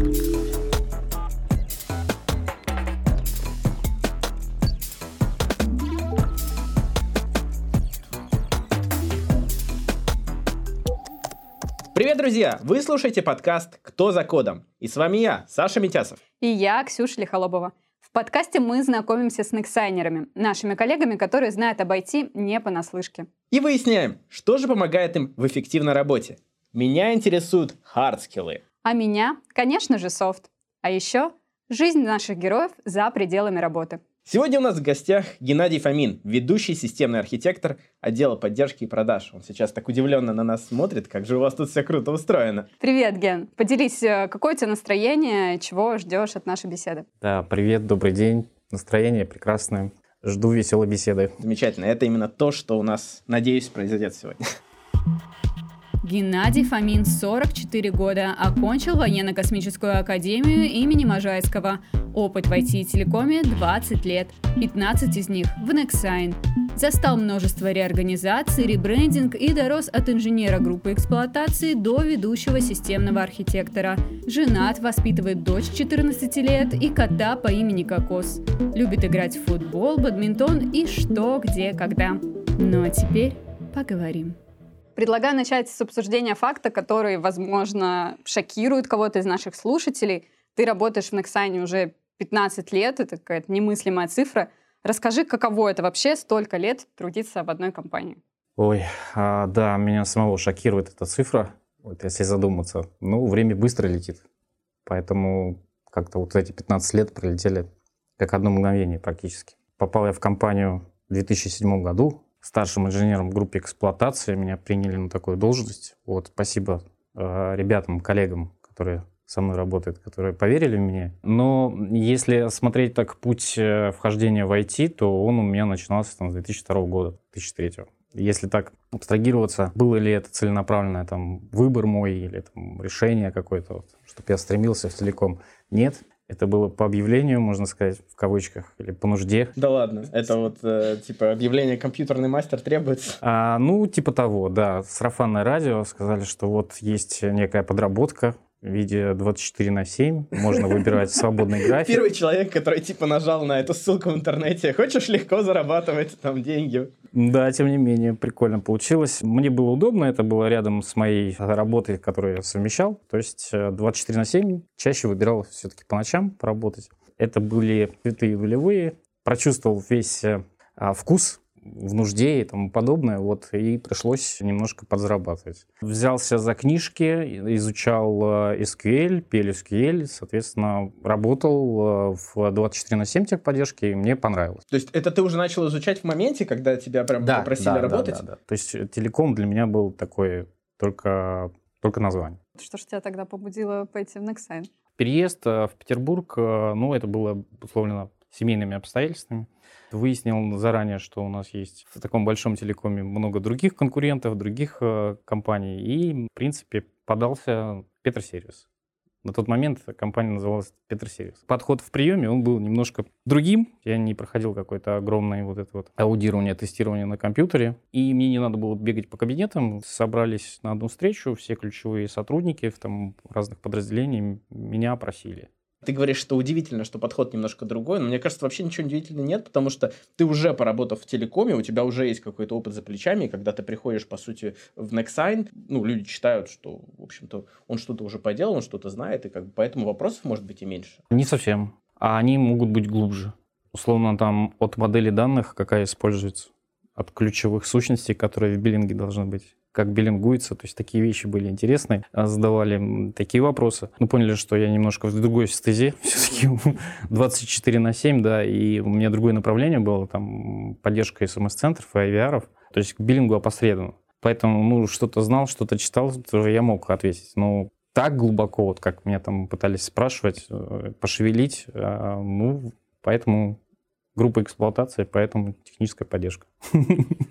Привет, друзья! Вы слушаете подкаст «Кто за кодом?» И с вами я, Саша Митясов. И я, Ксюша Лихолобова. В подкасте мы знакомимся с нексайнерами, нашими коллегами, которые знают об IT не понаслышке. И выясняем, что же помогает им в эффективной работе. Меня интересуют hard skill ы. А меня, конечно же, софт. А еще жизнь наших героев за пределами работы. Сегодня у нас в гостях Геннадий Фомин, ведущий системный архитектор отдела поддержки и продаж. Он сейчас так удивленно на нас смотрит, как же у вас тут все круто устроено. Привет, Ген. Поделись, э, какое у тебя настроение, чего ждешь от нашей беседы? Да, привет, добрый день. Настроение прекрасное. Жду веселой беседы. Замечательно. Это именно то, что у нас, надеюсь, произойдет сегодня. Геннадий Фомин, 44 года, окончил военно-космическую академию имени Можайского. Опыт в IT и телекоме 20 лет, 15 из них в Nexign. Застал множество реорганизаций, ребрендинг и дорос от инженера группы эксплуатации до ведущего системного архитектора. Женат, воспитывает дочь 14 лет и кота по имени Кокос. Любит играть в футбол, бадминтон и что, где, когда. Ну а теперь поговорим. Предлагаю начать с обсуждения факта, который, возможно, шокирует кого-то из наших слушателей. Ты работаешь в Nexign уже 15 лет, это какая-то немыслимая цифра. Расскажи, каково это вообще столько лет трудиться в одной компании? Ой, а, да, меня самого шокирует эта цифра, вот если задуматься. Ну, время быстро летит, поэтому как-то вот эти 15 лет пролетели как одно мгновение практически. Попал я в компанию в 2007 году, старшим инженером в группе эксплуатации. Меня приняли на такую должность. Вот, спасибо э, ребятам, коллегам, которые со мной работают, которые поверили в меня. Но если смотреть так путь э, вхождения в IT, то он у меня начинался там, с 2002 года, 2003. Если так абстрагироваться, было ли это целенаправленное там, выбор мой или там, решение какое-то, вот, чтобы я стремился в целиком, нет. Это было по объявлению, можно сказать, в кавычках, или по нужде. Да ладно, это вот э, типа объявление «компьютерный мастер» требуется? А, ну, типа того, да. Сарафанное радио сказали, что вот есть некая подработка, в виде 24 на 7. Можно выбирать свободный график. Первый человек, который типа нажал на эту ссылку в интернете. Хочешь легко зарабатывать там деньги? Да, тем не менее, прикольно получилось. Мне было удобно, это было рядом с моей работой, которую я совмещал. То есть 24 э, на 7 чаще выбирал все-таки по ночам поработать. Это были цветы волевые. Прочувствовал весь э, а, вкус в нужде и тому подобное, вот, и пришлось немножко подзарабатывать. Взялся за книжки, изучал э, SQL, PLSQL, соответственно, работал э, в 24 на 7 техподдержке, и мне понравилось. То есть это ты уже начал изучать в моменте, когда тебя прям да, попросили да, работать? Да, да, да. То есть телеком для меня был такой только, только название. Что же тебя тогда побудило пойти в Nexign? Переезд э, в Петербург, ну, это было условлено семейными обстоятельствами. Выяснил заранее, что у нас есть в таком большом телекоме много других конкурентов, других э, компаний, и, в принципе, подался Петросервис. На тот момент компания называлась Петросервис. Подход в приеме, он был немножко другим. Я не проходил какое-то огромное вот это вот аудирование, тестирование на компьютере. И мне не надо было бегать по кабинетам. Собрались на одну встречу, все ключевые сотрудники в там разных подразделениях меня опросили. Ты говоришь, что удивительно, что подход немножко другой, но мне кажется, вообще ничего удивительного нет, потому что ты уже поработав в телекоме, у тебя уже есть какой-то опыт за плечами, и когда ты приходишь, по сути, в Nexign, ну, люди считают, что, в общем-то, он что-то уже поделал, он что-то знает, и как бы поэтому вопросов может быть и меньше. Не совсем. А они могут быть глубже. Условно, там, от модели данных, какая используется, от ключевых сущностей, которые в биллинге должны быть как биллингуется, то есть такие вещи были интересные, а задавали такие вопросы. Мы поняли, что я немножко в другой стезе, все-таки 24 на 7, да, и у меня другое направление было, там, поддержка смс-центров и IVR, то есть к биллингу опосредованно. Поэтому, ну, что-то знал, что-то читал, тоже я мог ответить. Но так глубоко, вот как меня там пытались спрашивать, э, пошевелить, а, ну, поэтому группа эксплуатации, поэтому техническая поддержка.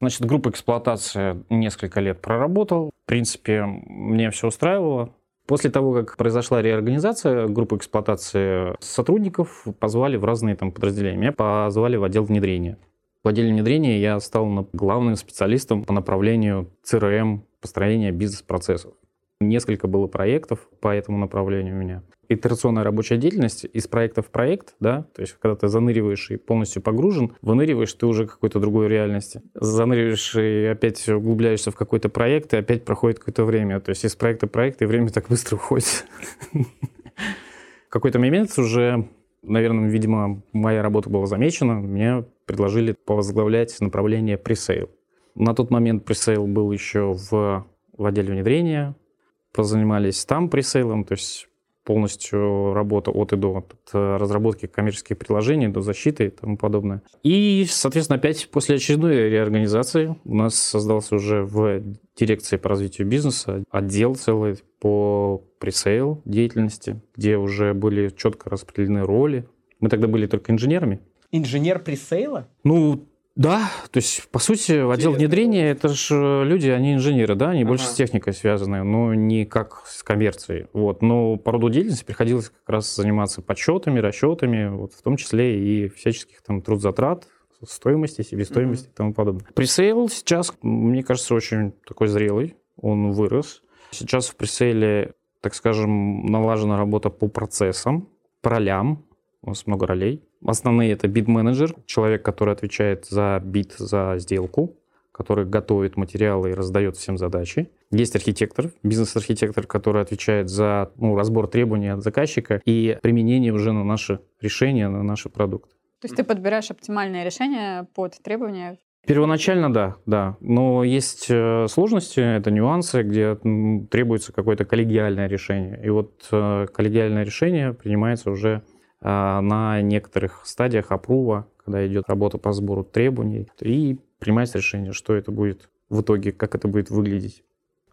Значит, группа эксплуатации несколько лет проработал. В принципе, мне все устраивало. После того, как произошла реорганизация группы эксплуатации сотрудников, позвали в разные там подразделения. Меня позвали в отдел внедрения. В отделе внедрения я стал главным специалистом по направлению CRM, построения бизнес-процессов. Несколько было проектов по этому направлению у меня. Итерационная рабочая деятельность из проекта в проект, да, то есть когда ты заныриваешь и полностью погружен, выныриваешь ты уже какой-то другой реальности. Заныриваешь и опять углубляешься в какой-то проект, и опять проходит какое-то время. То есть из проекта в проект, и время так быстро уходит. Какой-то момент уже, наверное, видимо, моя работа была замечена, мне предложили повозглавлять направление пресейл. На тот момент пресейл был еще в, в отделе внедрения, позанимались там пресейлом, то есть полностью работа от и до, от разработки коммерческих приложений до защиты и тому подобное. И, соответственно, опять после очередной реорганизации у нас создался уже в дирекции по развитию бизнеса отдел целый по пресейл деятельности, где уже были четко распределены роли. Мы тогда были только инженерами. Инженер presale а? Ну, да, то есть, по сути, в отдел внедрения это же люди, они инженеры, да, они ага. больше с техникой связаны, но не как с коммерцией. Вот. Но по роду деятельности приходилось как раз заниматься подсчетами, расчетами, вот, в том числе и всяческих там трудзатрат, стоимости, себестоимости mm-hmm. и тому подобное. Presale сейчас, мне кажется, очень такой зрелый, он вырос. Сейчас в presale е, так скажем, налажена работа по процессам, по ролям, у нас много ролей. Основные это бит-менеджер, человек, который отвечает за бит, за сделку, который готовит материалы и раздает всем задачи. Есть архитектор, бизнес-архитектор, который отвечает за ну, разбор требований от заказчика и применение уже на наши решения, на наши продукты. То есть ты подбираешь оптимальное решение под требования Первоначально да, да. Но есть э, сложности, это нюансы, где требуется какое-то коллегиальное решение. И вот э, коллегиальное решение принимается уже на некоторых стадиях опрува, когда идет работа по сбору требований, и принимается решение, что это будет в итоге, как это будет выглядеть.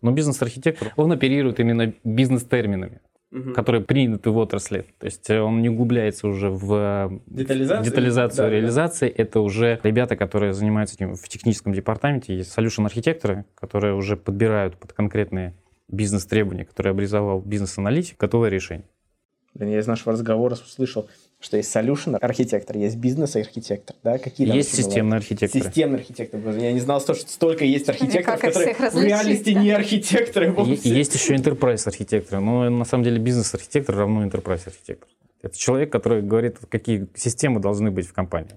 Но бизнес-архитектор, он оперирует именно бизнес-терминами, угу. которые приняты в отрасли. То есть э, он не углубляется уже в э, детализацию, детализацию да, реализации. Да. Это уже ребята, которые занимаются этим в техническом департаменте. Есть solution-архитекторы, которые уже подбирают под конкретные бизнес-требования, которые обрисовал бизнес-аналитик, готовое решение. Блин, я из нашего разговора услышал, что есть solution архитектор, есть бизнес-архитектор, да? Какие есть системный архитектор. Системный архитектор. Я не знал, что столько есть архитекторов, которые в реальности да? не архитекторы вовсе. Есть еще enterprise архитектор, но на самом деле бизнес-архитектор равно enterprise архитектор. Это человек, который говорит, какие системы должны быть в компании.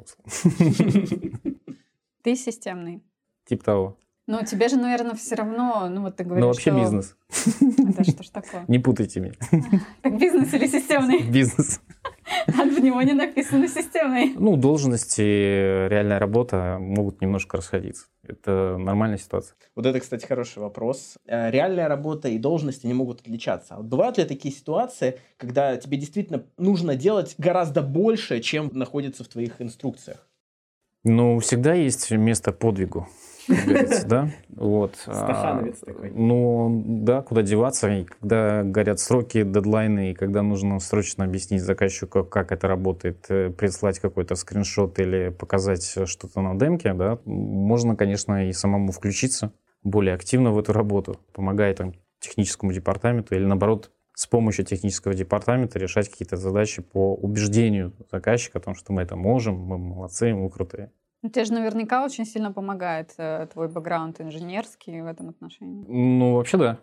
Ты системный. Тип того. Но тебе же, наверное, все равно, ну вот ты говоришь, Ну вообще что... бизнес. Это что ж такое? Не путайте меня. Так бизнес или системный? Бизнес. А в него не написано системный. Ну, должности, реальная работа могут немножко расходиться. Это нормальная ситуация. Вот это, кстати, хороший вопрос. Э, реальная работа и должности не могут отличаться. А бывают ли такие ситуации, когда тебе действительно нужно делать гораздо больше, чем находится в твоих инструкциях? Ну, всегда есть место подвигу говорится, да? Вот. Стахановец такой. Ну, да, куда деваться, и когда горят сроки, дедлайны, и когда нужно срочно объяснить заказчику, как это работает, э, прислать какой-то скриншот или показать что-то на демке, да, можно, конечно, и самому включиться более активно в эту работу, помогая там техническому департаменту или, наоборот, с помощью технического департамента решать какие-то задачи по убеждению заказчика о том, что мы это можем, мы молодцы, мы крутые. Ну, тебе же наверняка очень сильно помогает э, твой бэкграунд инженерский в этом отношении. Ну, вообще да.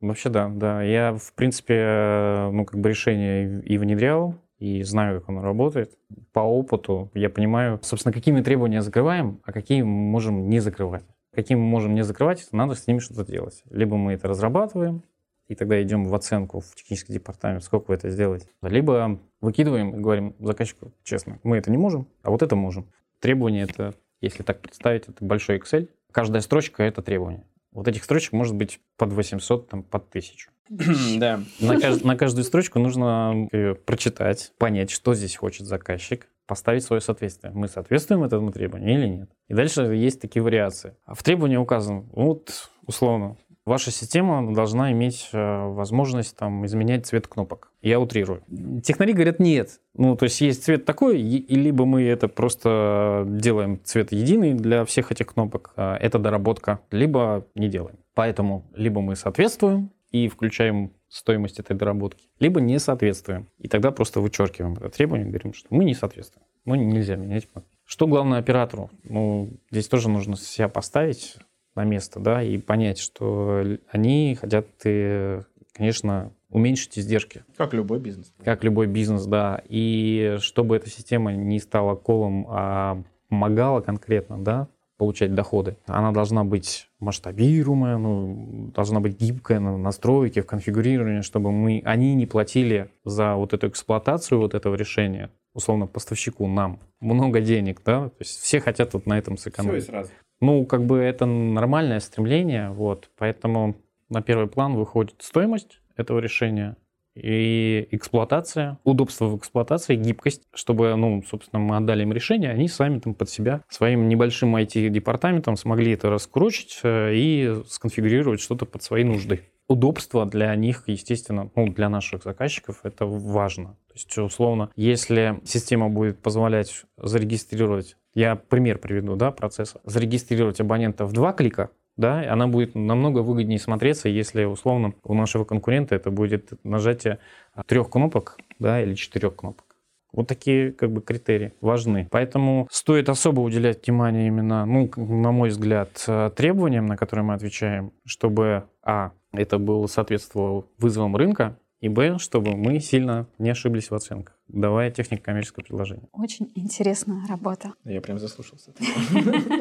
Вообще да, да. Я, в принципе, ну, как бы решение и внедрял, и знаю, как оно работает. По опыту я понимаю, собственно, какие мы требования закрываем, а какие мы можем не закрывать. Какие мы можем не закрывать, надо с ними что-то делать. Либо мы это разрабатываем, и тогда идем в оценку в технический департамент, сколько вы это сделаете. Либо выкидываем и говорим заказчику честно, мы это не можем, а вот это можем. Требования — это, если так представить, это большой Excel. Каждая строчка — это требование. Вот этих строчек может быть под 800, там, под 1000. Да. На, кажд... на каждую строчку нужно ее прочитать, понять, что здесь хочет заказчик, поставить свое соответствие. Мы соответствуем этому требованию или нет. И дальше есть такие вариации. А в требовании указано, вот, условно, Ваша система должна иметь э, возможность там, изменять цвет кнопок. Я утрирую. Технари говорят нет. Ну, то есть есть цвет такой, и либо мы это просто делаем цвет единый для всех этих кнопок, а это доработка, либо не делаем. Поэтому либо мы соответствуем и включаем стоимость этой доработки, либо не соответствуем. И тогда просто вычеркиваем это требование, говорим, что мы не соответствуем. Ну, нельзя менять. Что главное оператору? Ну, здесь тоже нужно себя поставить на место, да, и понять, что они хотят, э, конечно, уменьшить издержки. Как любой бизнес. Как любой бизнес, да. И чтобы эта система не стала колом, а помогала конкретно, да, получать доходы. Она должна быть масштабируемая, ну, должна быть гибкая на настройке, в конфигурировании, чтобы мы, они не платили за вот эту эксплуатацию вот этого решения, условно, поставщику нам много денег, да, то есть все хотят вот на этом сэкономить. Все и сразу. Ну, как бы это нормальное стремление, вот, поэтому на первый план выходит стоимость этого решения, и эксплуатация, удобство в эксплуатации, гибкость, чтобы, ну, собственно, мы отдали им решение, они сами там под себя своим небольшим IT-департаментом смогли это раскручить э, и сконфигурировать что-то под свои нужды. Удобство для них, естественно, ну, для наших заказчиков это важно. То есть, условно, если система будет позволять зарегистрировать, я пример приведу, да, процесса, зарегистрировать абонента в два клика, да, она будет намного выгоднее смотреться, если условно у нашего конкурента это будет нажатие трех кнопок, да, или четырех кнопок. Вот такие как бы критерии важны. Поэтому стоит особо уделять внимание именно, ну, на мой взгляд, требованиям, на которые мы отвечаем, чтобы, а, это было соответствовало вызовам рынка, и б, чтобы мы сильно не ошиблись в оценках давая технику коммерческого предложения. Очень интересная работа. Я прям заслушался.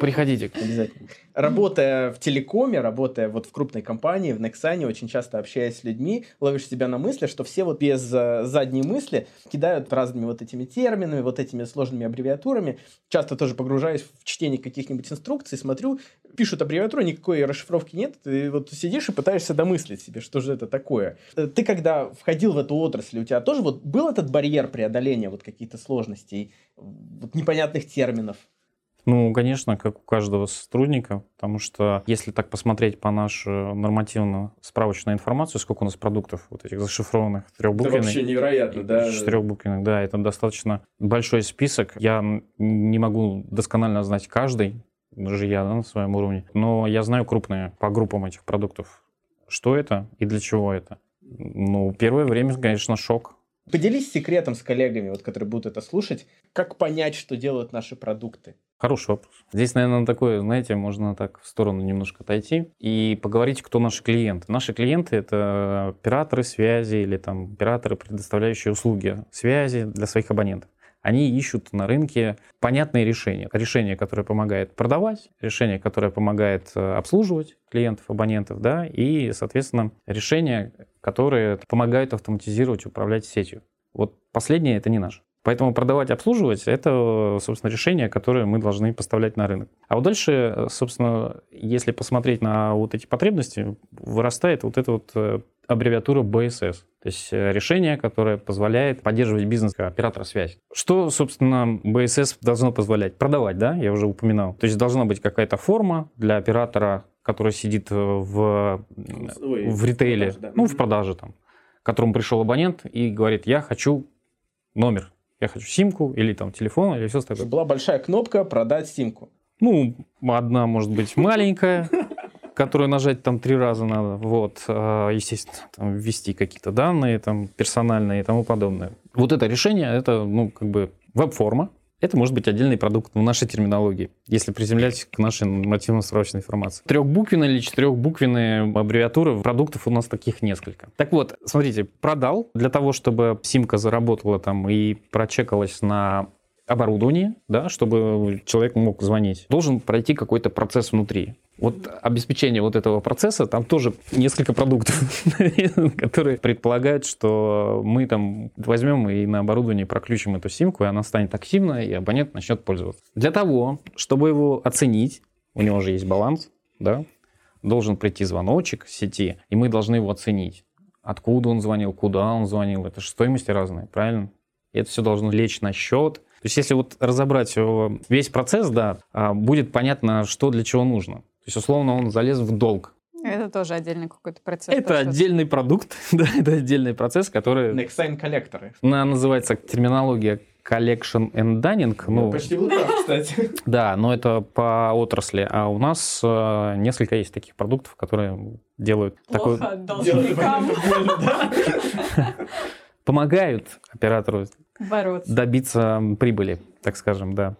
Приходите. Обязательно. Работая в телекоме, работая вот в крупной компании, в Nexane, очень часто общаясь с людьми, ловишь себя на мысли, что все вот без э, задней мысли кидают разными вот этими терминами, вот этими сложными аббревиатурами. Часто тоже погружаюсь в чтение каких-нибудь инструкций, смотрю, пишут аббревиатуру, никакой расшифровки нет, ты вот сидишь и пытаешься домыслить себе, что же это такое. Э, ты когда входил в эту отрасль, у тебя тоже вот был этот барьер преодоления вот каких-то сложностей, вот непонятных терминов? Ну, конечно, как у каждого сотрудника, потому что если так посмотреть по нашу нормативную справочную информацию, сколько у нас продуктов вот этих зашифрованных трехбуквенных. Это вообще невероятно, да? Четырехбуквенных, да, это достаточно большой список. Я не могу досконально знать каждый, даже я да, на своем уровне, но я знаю крупные по группам этих продуктов. Что это и для чего это? Ну, первое время, конечно, шок. Поделись секретом с коллегами, вот, которые будут это слушать, как понять, что делают наши продукты. Хороший вопрос. Здесь, наверное, такое, знаете, можно так в сторону немножко отойти и поговорить, кто наши клиенты. Наши клиенты — это операторы связи или там операторы, предоставляющие услуги связи для своих абонентов они ищут на рынке понятные решения. Решение, которое помогает продавать, решение, которое помогает э, обслуживать клиентов, абонентов, да, и, соответственно, решения, которые помогают автоматизировать, управлять сетью. Вот последнее это не наше. Поэтому продавать, обслуживать – это, собственно, решение, которое мы должны поставлять на рынок. А вот дальше, собственно, если посмотреть на вот эти потребности, вырастает вот эта вот э, аббревиатура BSS. То есть э, решение, которое позволяет поддерживать бизнес оператора связи. Что, собственно, BSS должно позволять? Продавать, да, я уже упоминал. То есть должна быть какая-то форма для оператора, который сидит в, Ой, в ритейле, продаже, да. ну, в продаже там, к которому пришел абонент и говорит, я хочу номер я хочу симку или там телефон или все такое. Была большая кнопка «Продать симку». Ну, одна может быть маленькая, которую нажать там три раза надо. Вот, а, естественно, там, ввести какие-то данные там персональные и тому подобное. Вот это решение, это, ну, как бы веб-форма, это может быть отдельный продукт в нашей терминологии, если приземлять к нашей нормативно-справочной информации. Трехбуквенные или четырехбуквенные аббревиатуры продуктов у нас таких несколько. Так вот, смотрите, продал для того, чтобы симка заработала там и прочекалась на оборудование, да, чтобы человек мог звонить, должен пройти какой-то процесс внутри. Вот обеспечение вот этого процесса, там тоже несколько продуктов, которые предполагают, что мы там возьмем и на оборудование проключим эту симку, и она станет активна, и абонент начнет пользоваться. Для того, чтобы его оценить, у него же есть баланс, да, должен прийти звоночек в сети, и мы должны его оценить. Откуда он звонил, куда он звонил, это же стоимости разные, правильно? И это все должно лечь на счет, то есть если вот разобрать весь процесс, да, а, будет понятно, что для чего нужно. То есть условно он залез в долг. Это тоже отдельный какой-то процесс. Это процесс. отдельный продукт, да, это отдельный процесс, который... Nexine коллекторы. Она называется терминология collection and dunning. Ну, почти был прав, кстати. Да, но это по отрасли. А у нас э, несколько есть таких продуктов, которые делают Плохо такой... Делают помогают оператору Бороться. добиться прибыли, так скажем, да.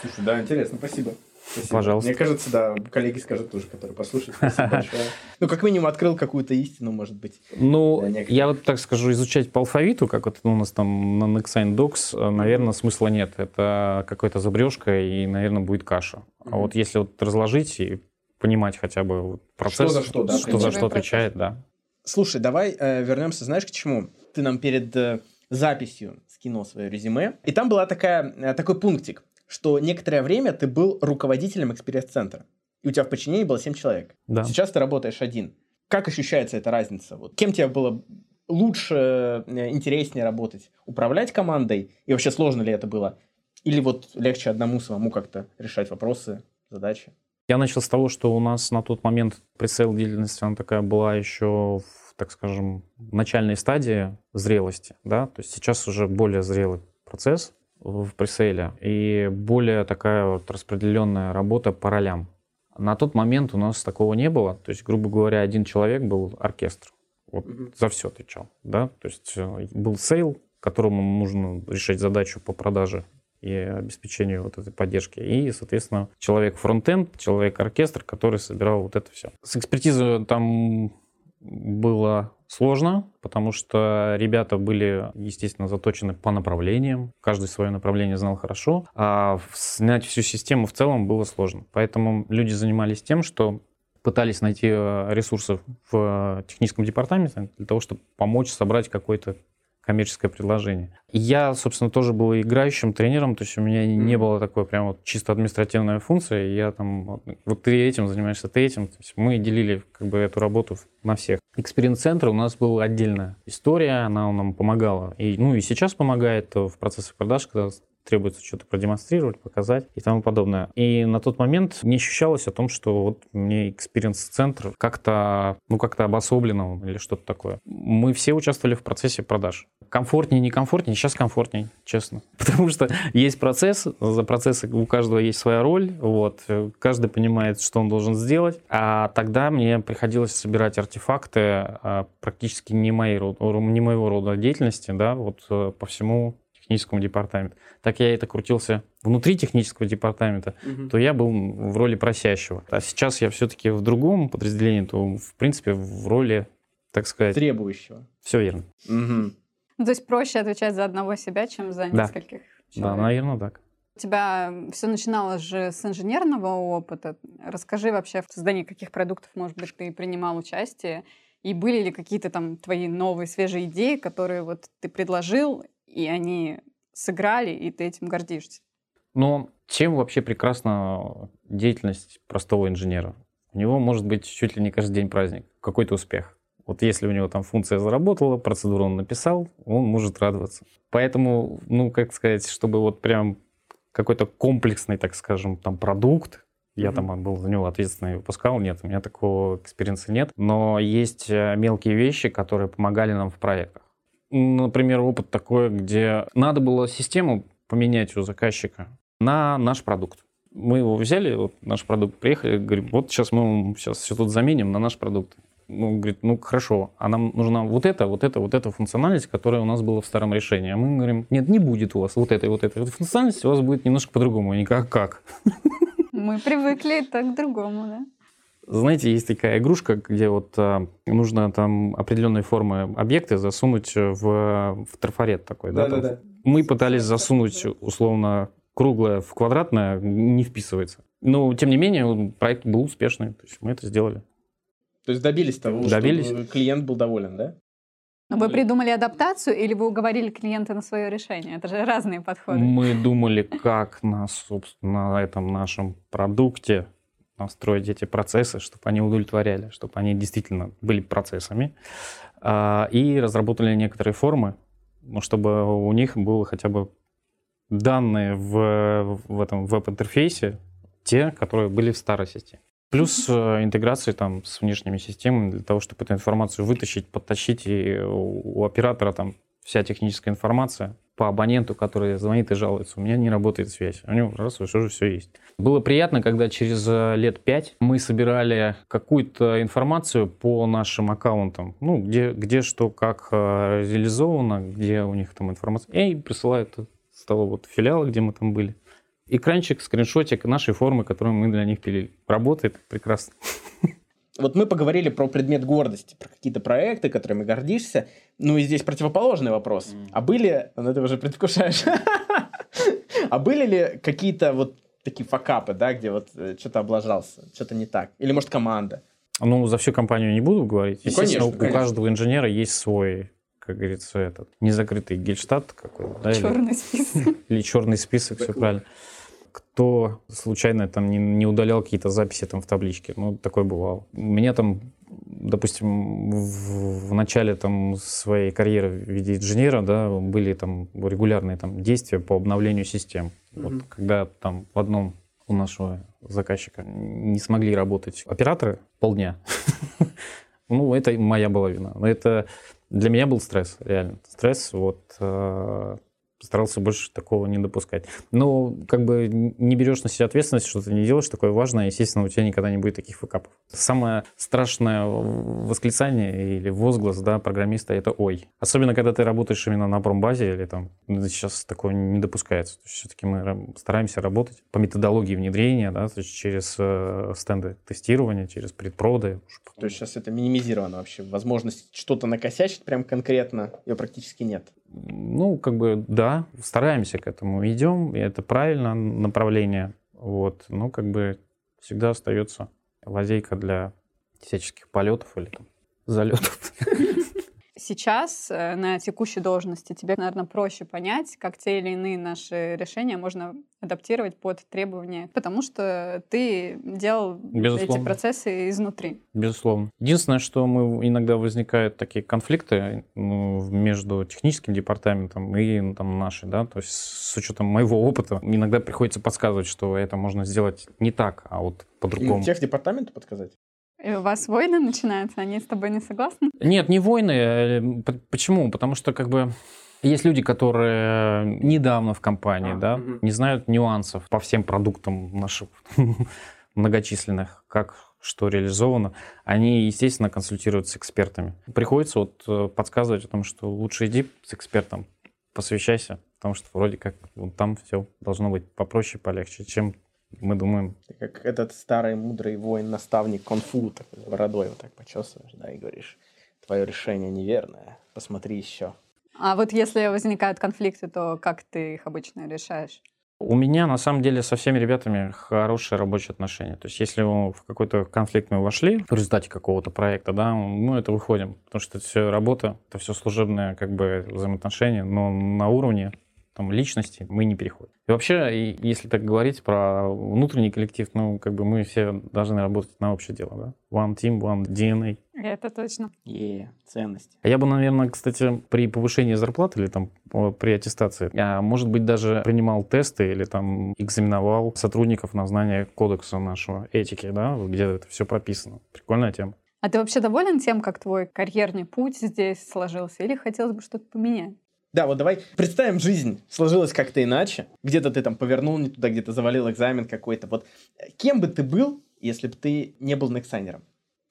Слушай, да, интересно, спасибо. Спасибо. Пожалуйста. Мне кажется, да, коллеги скажут тоже, которые послушают. Спасибо большое. Ну, как минимум, открыл какую-то истину, может быть. Ну, Да, я вот так скажу, изучать по алфавиту, как вот у нас там на Nexine Docs, наверное, смысла нет. Это какая-то забрежка, и, наверное, будет каша. А вот если вот разложить и понимать хотя бы процесс, за что, да, что за что отвечает, да. Слушай, давай э, вернемся, знаешь, к чему? Ты нам перед э, записью скинул свое резюме, и там была такая, э, такой пунктик, что некоторое время ты был руководителем experience-центра, и у тебя в подчинении было 7 человек. Да. Сейчас ты работаешь один. Как ощущается эта разница? Вот кем тебе было лучше, э, интереснее работать? Управлять командой? И вообще сложно ли это было? Или вот легче одному самому как-то решать вопросы, задачи? Я начал с того, что у нас на тот момент presale деятельности, она такая была еще в, так скажем, начальной стадии зрелости, да, то есть сейчас уже более зрелый процесс в presale е и более такая вот распределенная работа по ролям. На тот момент у нас такого не было, то есть, грубо говоря, один человек был оркестр, вот за все отвечал, да, то есть э, был sale, которому нужно решать задачу по продаже и обеспечению вот этой поддержки. И, соответственно, человек фронтенд, человек оркестр, который собирал вот это все. С экспертизой там было сложно, потому что ребята были, естественно, заточены по направлениям. Каждый свое направление знал хорошо. А снять всю систему в целом было сложно. Поэтому люди занимались тем, что пытались найти э, ресурсы в э, техническом департаменте для того, чтобы помочь собрать какой-то коммерческое предложение. Я, собственно, тоже был играющим тренером, то есть у меня не Мгм. было такой прям вот чисто административная функция, я там, вот, вот ты этим занимаешься, ты этим. То есть мы делили как бы эту работу на всех. Experience-центр у нас была отдельная история, она нам помогала. И, ну и сейчас помогает в процессе продаж, когда требуется что-то продемонстрировать, показать и тому подобное. И на тот момент не ощущалось о том, что вот мне experience-центр как-то, ну, как-то обособленно или что-то такое. Мы все участвовали в процессе продаж. Комфортнее, некомфортнее, сейчас комфортнее, честно. Потому что есть процесс, за процессы у каждого есть своя роль, вот, каждый понимает, что он должен сделать, а тогда мне приходилось собирать артефакты а, практически не, моей, не моего рода деятельности, да, вот э, по всему техническому департаменту. Так я это крутился внутри технического департамента, то я был в роли просящего. А сейчас я все-таки в другом подразделении, то, в принципе, в роли, так сказать, Требующего. все верно. Мгм. Ну, то есть проще отвечать за одного себя, чем за Да. нескольких Да, человек. наверное, так. У тебя все начиналось же с инженерного опыта. Расскажи вообще, в создании каких продуктов, может быть, ты принимал участие, и были ли какие-то там твои новые, свежие идеи, которые вот ты предложил, и они сыграли, и ты этим гордишься? Но чем вообще прекрасна деятельность простого инженера? У него может быть чуть ли не каждый день праздник, какой-то успех. Вот если у него там функция заработала, процедуру он написал, он может радоваться. Поэтому, ну, как сказать, чтобы вот прям какой-то комплексный, так скажем, там продукт, я Мгм. там был за него ответственный выпускал, нет, у меня такого experience а нет. Но есть э, мелкие вещи, которые помогали нам в проектах. Например, опыт такой, где надо было систему поменять у заказчика на наш продукт. Мы его взяли, вот наш продукт, приехали, говорим, вот сейчас мы вам сейчас все тут заменим на наш продукт. Ну, говорит, ну хорошо, а нам нужна вот это, вот это, вот эта функциональность, которая у нас была в старом решении. А мы говорим, нет, не будет у вас вот этой, вот этой функциональности, у вас будет немножко по-другому. Они как, как? Мы привыкли так к другому, да? Знаете, есть такая игрушка, где вот а, нужно там определенной формы объекты засунуть в, в трафарет такой, да? там. Да-да-да. Мы пытались засунуть условно круглое в квадратное, не вписывается. Но, тем не менее, проект был успешный, то есть мы это сделали. То есть добились того, Добились. чтобы клиент был доволен, да? Но вы придумали адаптацию или вы уговорили клиента на свое решение? Это же разные подходы. Мы думали, как на, собственно, на этом нашем продукте настроить эти процессы, чтобы они удовлетворяли, чтобы они действительно были процессами. А, И разработали некоторые формы, ну, чтобы у них было хотя бы данные в, в этом веб-интерфейсе, те, которые были в старой системе. Плюс э, интеграции там с внешними системами для того, чтобы эту информацию вытащить, подтащить, и у, у оператора там вся техническая информация по абоненту, который звонит и жалуется. У меня не работает связь. У него раз уже уже все есть. Было приятно, когда через э, лет пять мы собирали какую-то информацию по нашим аккаунтам. Ну, где, где что, как э, реализовано, где у них там информация. И присылают с того вот филиала, где мы там были. экранчик, скриншотик нашей формы, которую мы для них пилили. Работает прекрасно. Вот мы поговорили про предмет гордости, про какие-то проекты, которыми гордишься. Ну и здесь противоположный вопрос. А были, ну ты уже предвкушаешь, а были ли какие-то вот такие факапы, да, где вот э, что-то облажался, что-то не так? Или, может, команда? Ну, за всю компанию не буду говорить. Ну, Естественно, конечно, у конечно. каждого инженера есть свой, как говорится, этот незакрытый гельштадт какой-то, да, или- Черный список. или черный список, все правильно. Кто случайно там не, не удалял какие-то записи там в табличке, ну, такое бывало. У меня там, допустим, в, в начале там своей карьеры в виде инженера, да, были там регулярные там действия по обновлению систем. Вот когда там в одном у нашего заказчика не смогли работать операторы полдня, ну, это моя была вина. Но это для меня был стресс, реально. Стресс, вот, э, старался больше такого не допускать. Но как бы не берешь на себя ответственность, что ты не делаешь такое важное, естественно, у тебя никогда не будет таких факапов. Самое страшное восклицание или возглас да, программиста — это «ой». Особенно, когда ты работаешь именно на промбазе или там ну, сейчас такое не допускается. Все-таки мы ра- стараемся работать по методологии внедрения, да, то есть через э, стенды тестирования, через предпроды. То есть сейчас это минимизировано вообще. Возможность что-то накосячить прям конкретно, ее практически нет. Ну, как бы, да, стараемся к этому, идем, и это правильно направление, вот, но как бы всегда остается лазейка для всяческих полетов или там залетов. Сейчас э, на текущей должности тебе, наверное, проще понять, как те или иные наши решения можно адаптировать под требования, потому что ты делал эти Безусловно. процессы изнутри. Безусловно. Единственное, что мы иногда возникают такие конфликты ну, между техническим департаментом и ну, там нашей, да, то есть с учетом моего опыта иногда приходится подсказывать, что это можно сделать не так, а вот по-другому. Тех департаменту подсказать? И у вас войны начинаются, они с тобой не согласны? Нет, не войны. э, п- Почему? Потому что как бы есть люди, которые недавно в компании, А, да, мгм. не знают нюансов по всем продуктам наших многочисленных, как что реализовано, они, естественно, консультируют с экспертами. Приходится вот э, подсказывать о том, что лучше иди с экспертом, посвящайся, потому что вроде как вот там все должно быть попроще, полегче, чем мы думаем. Ты как этот старый мудрый воин-наставник конфу, такой бородой вот так почесываешь, да, и говоришь, твое решение неверное, посмотри еще. А вот если возникают конфликты, то как ты их обычно решаешь? У меня на самом деле со всеми ребятами хорошие рабочие отношения. То есть если в какой-то конфликт мы вошли в результате какого-то проекта, да, мы это выходим, потому что это все работа, это все служебное как бы взаимоотношения, но на уровне там, личности мы не переходим. И вообще, и если так говорить про внутренний коллектив, ну, как бы мы все должны работать на общее дело, да? One team, one DNA. Это точно. Е, ценности. А Я бы, наверное, кстати, при повышении зарплаты или там при аттестации, а, может быть, даже принимал тесты или там экзаменовал сотрудников на знание кодекса нашего этики, да, где это все прописано. Прикольная тема. А ты вообще доволен тем, как твой карьерный путь здесь сложился? Или хотелось бы что-то поменять? Да, вот давай представим жизнь. Сложилась как-то иначе. Где-то ты там повернул не туда, где-то завалил экзамен какой-то. Вот э, кем бы ты был, если бы ты не был нексайнером?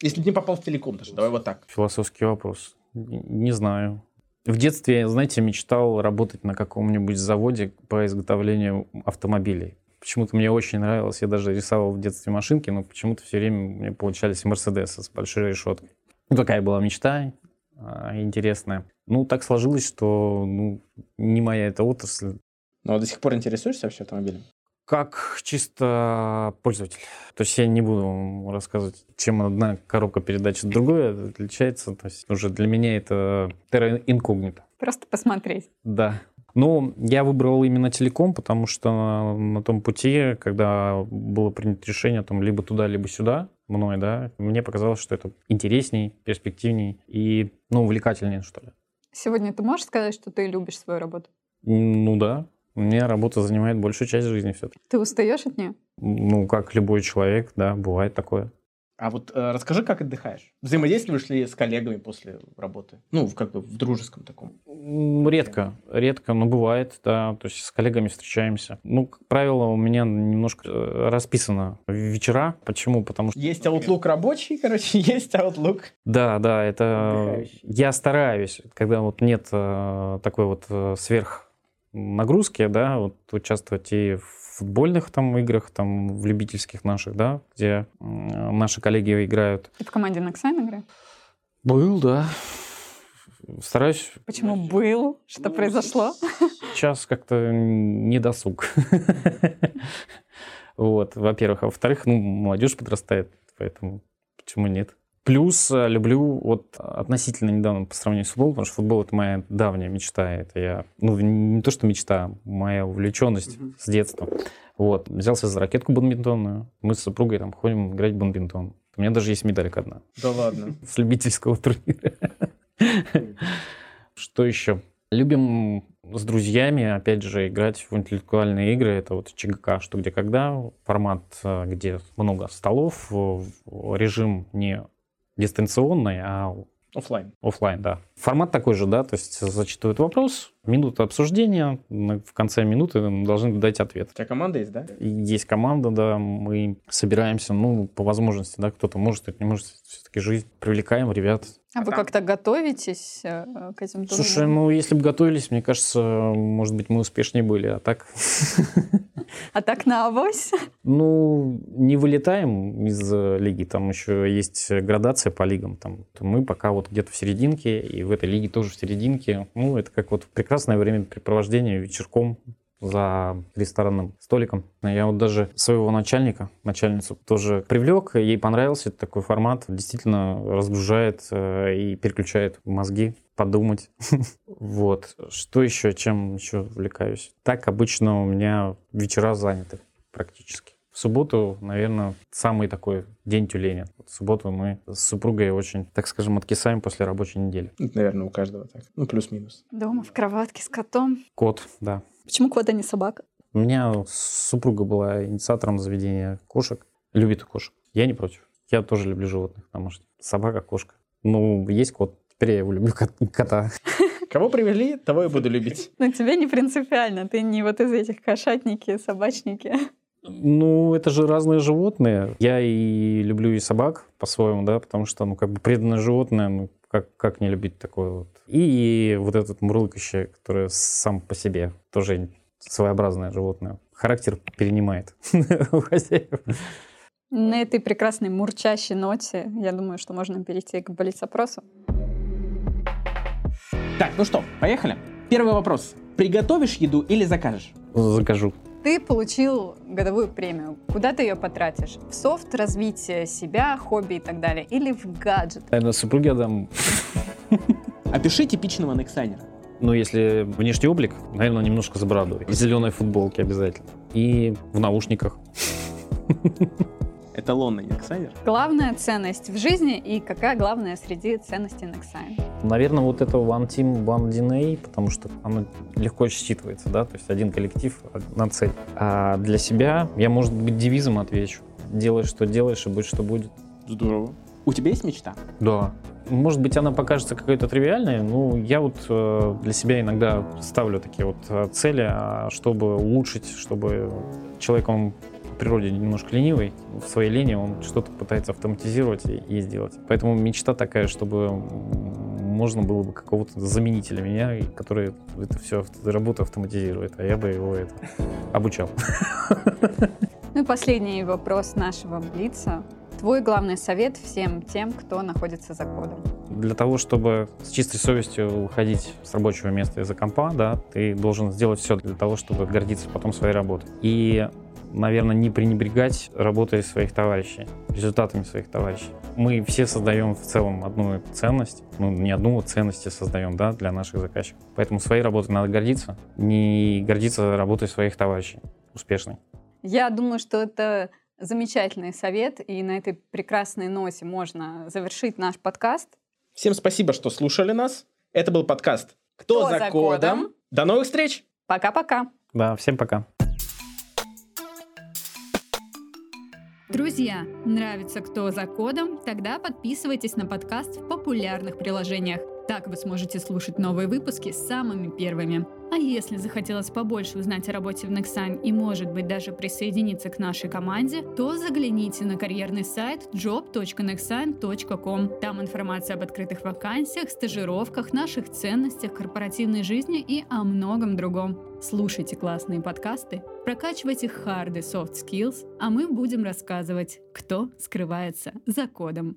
Если бы не попал в телеком даже, давай вот так. Философский вопрос. Не знаю. В детстве, знаете, мечтал работать на каком-нибудь заводе по изготовлению автомобилей. Почему-то мне очень нравилось, я даже рисовал в детстве машинки, но почему-то все время мне получались Мерседесы с большой решеткой. Ну, такая была мечта а, интересная. Ну, так сложилось, что ну, не моя эта отрасль. Но до сих пор интересуешься вообще автомобилем? Как чисто пользователь. То есть я не буду вам рассказывать, чем одна коробка передач от другой отличается. То есть уже для меня это терра инкогнито. Просто посмотреть. Да. Но я выбрал именно телеком, потому что на, на том пути, когда было принято решение о том, либо туда, либо сюда, мной, да, мне показалось, что это интересней, перспективней и, ну, увлекательнее, что ли. Сегодня ты можешь сказать, что ты любишь свою работу? Ну да, у меня работа занимает большую часть жизни все-таки. Ты устаешь от нее? Ну, как любой человек, да, бывает такое. А вот э, расскажи, как отдыхаешь? Взаимодействуешь ли с коллегами после работы? Ну, как бы в дружеском таком. Редко, редко, но бывает, да, то есть с коллегами встречаемся. Ну, как правило, у меня немножко э, расписано вечера. Почему? Потому что... Есть Outlook рабочий, короче, есть Outlook. Да, да, это... Отдыхающий. Я стараюсь, когда вот нет э, такой вот э, сверх нагрузки, да, вот участвовать и в футбольных там играх, там в любительских наших, да, где наши коллеги играют. Ты в команде Наксайн играешь? Был, да. Стараюсь. Почему был? Что ну, произошло? Сейчас как-то не досуг. Вот, во-первых. А во-вторых, ну, молодежь подрастает, поэтому почему нет? Плюс э, люблю вот относительно недавно по сравнению с футболом, потому что футбол это моя давняя мечта. Это я, ну, не то что мечта, моя увлеченность mm-hmm. с детства. Вот. Взялся за ракетку бадминтонную. Мы с супругой там ходим играть в бадминтон. У меня даже есть медалька одна. Да ладно. С любительского турнира. Что еще? Любим с друзьями, опять же, играть в интеллектуальные игры. Это вот ЧГК «Что, где, когда». Формат, э, где много столов, режим не дистанционный, а Оффлайн. Оффлайн, да. Формат такой же, да, то есть зачитывают вопрос, минута обсуждения, в конце минуты должны дать ответ. У тебя команда есть, да? Есть команда, да, мы собираемся, ну, по возможности, да, кто-то может, кто-то не может, все-таки жизнь, привлекаем ребят. А, а вы как-то готовитесь э, к этим турнирам? Слушай, ну, если бы готовились, мне кажется, может быть, мы успешнее были, а так... А так на авось? Ну, не вылетаем из э, лиги, там еще есть градация по лигам. Там. Мы пока вот где-то в серединке, и в этой лиге тоже в серединке. Ну, это как вот прекрасное времяпрепровождение вечерком за ресторанным столиком. Я вот даже своего начальника, начальницу тоже привлек, ей понравился такой формат, действительно разгружает э, и переключает мозги подумать. вот. Что еще, чем еще увлекаюсь? Так обычно у меня вечера заняты практически. В субботу, наверное, самый такой день тюленя. В субботу мы с супругой очень, так скажем, откисаем после рабочей недели. Наверное, у каждого так. Ну, плюс-минус. Дома, в кроватке с котом. Кот, да. Почему кот, а не собака? У меня супруга была инициатором заведения кошек. Любит кошек. Я не против. Я тоже люблю животных домашних. Собака, кошка. Ну, есть кот. Теперь я его люблю, кота. Кого привели, того и буду любить. Но тебе не принципиально. Ты не вот из этих кошатники, собачники. Ну, это же разные животные. Я и люблю и собак по-своему, да, потому что, ну, как бы преданное животное, ну, как, как не любить такое вот. И, и вот этот мурлыкающий, которое сам по себе тоже своеобразное животное. Характер перенимает у хозяев. На этой прекрасной мурчащей ноте, я думаю, что можно перейти к блиц-опросу. Так, ну что, поехали? Первый вопрос. Приготовишь еду или закажешь? Закажу. Ты получил годовую премию. Куда ты ее потратишь? В софт, развитие себя, хобби и так далее? Или в гаджет? Наверное, супруге отдам. Опиши типичного нексайнера. Ну, если внешний облик, наверное, немножко бородой. В зеленой футболке обязательно. И в наушниках. Эталонный Nexiner. Главная ценность в жизни и какая главная среди ценностей Nexine? Наверное, вот это One Team, One DNA, потому что оно легко считывается, да, то есть один коллектив, одна цель. А для себя я, может быть, девизом отвечу. Делай, что делаешь, и будь, что будет. Здорово. У тебя есть мечта? Да. Может быть, она покажется какой-то тривиальной, но я вот э, для себя иногда ставлю такие вот э, цели, а, чтобы улучшить, чтобы человек, он природе немножко ленивый, в своей лени он что-то пытается автоматизировать и, и сделать. Поэтому мечта такая, чтобы можно было бы какого-то заменителя меня, который это все работу автоматизирует, а я бы его это обучал. Ну и последний вопрос нашего Блица. Твой главный совет всем тем, кто находится за кодом? Для того, чтобы с чистой совестью уходить с рабочего места из-за компа, да, ты должен сделать все для того, чтобы гордиться потом своей работой. И наверное, не пренебрегать работой своих товарищей, результатами своих товарищей. Мы все создаем в целом одну ценность, ну, не одну ценность создаем, да, для наших заказчиков. Поэтому своей работой надо гордиться, не гордиться работой своих товарищей успешной. Я думаю, что это замечательный совет, и на этой прекрасной ноте можно завершить наш подкаст. Всем спасибо, что слушали нас. Это был подкаст «Кто, Кто за, за кодом?». кодом? До новых встреч! Пока-пока! Да, всем пока! Друзья, нравится кто за кодом? Тогда подписывайтесь на подкаст в популярных приложениях. Так вы сможете слушать новые выпуски самыми первыми. А если захотелось побольше узнать о работе в Nexign и, может быть, даже присоединиться к нашей команде, то загляните на карьерный сайт job.nexign.com. Там информация об открытых вакансиях, стажировках, наших ценностях, корпоративной жизни и о многом другом. Слушайте классные подкасты, прокачивайте hard и soft skills, а мы будем рассказывать, кто скрывается за кодом.